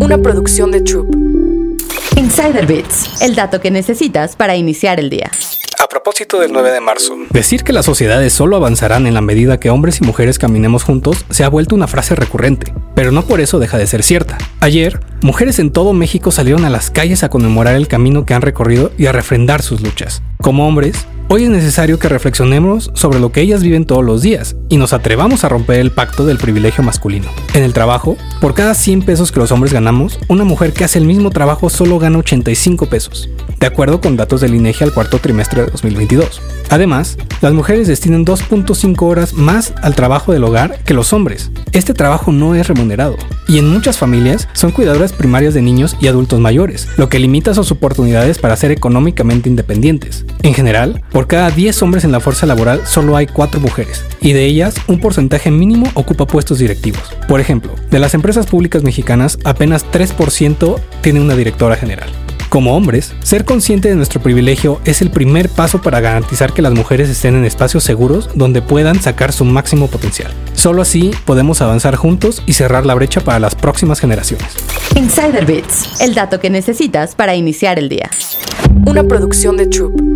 Una producción de Troop. Insider Bits, el dato que necesitas para iniciar el día. A propósito del 9 de marzo, decir que las sociedades solo avanzarán en la medida que hombres y mujeres caminemos juntos se ha vuelto una frase recurrente, pero no por eso deja de ser cierta. Ayer, mujeres en todo México salieron a las calles a conmemorar el camino que han recorrido y a refrendar sus luchas. Como hombres, Hoy es necesario que reflexionemos sobre lo que ellas viven todos los días y nos atrevamos a romper el pacto del privilegio masculino. En el trabajo, por cada 100 pesos que los hombres ganamos, una mujer que hace el mismo trabajo solo gana 85 pesos, de acuerdo con datos del INEGI al cuarto trimestre de 2022. Además, las mujeres destinan 2.5 horas más al trabajo del hogar que los hombres. Este trabajo no es remunerado y en muchas familias son cuidadoras primarias de niños y adultos mayores, lo que limita sus oportunidades para ser económicamente independientes. En general, por cada 10 hombres en la fuerza laboral solo hay 4 mujeres, y de ellas un porcentaje mínimo ocupa puestos directivos. Por ejemplo, de las empresas públicas mexicanas, apenas 3% tiene una directora general. Como hombres, ser consciente de nuestro privilegio es el primer paso para garantizar que las mujeres estén en espacios seguros donde puedan sacar su máximo potencial. Solo así podemos avanzar juntos y cerrar la brecha para las próximas generaciones. Insider Bits, el dato que necesitas para iniciar el día. Una producción de Troop.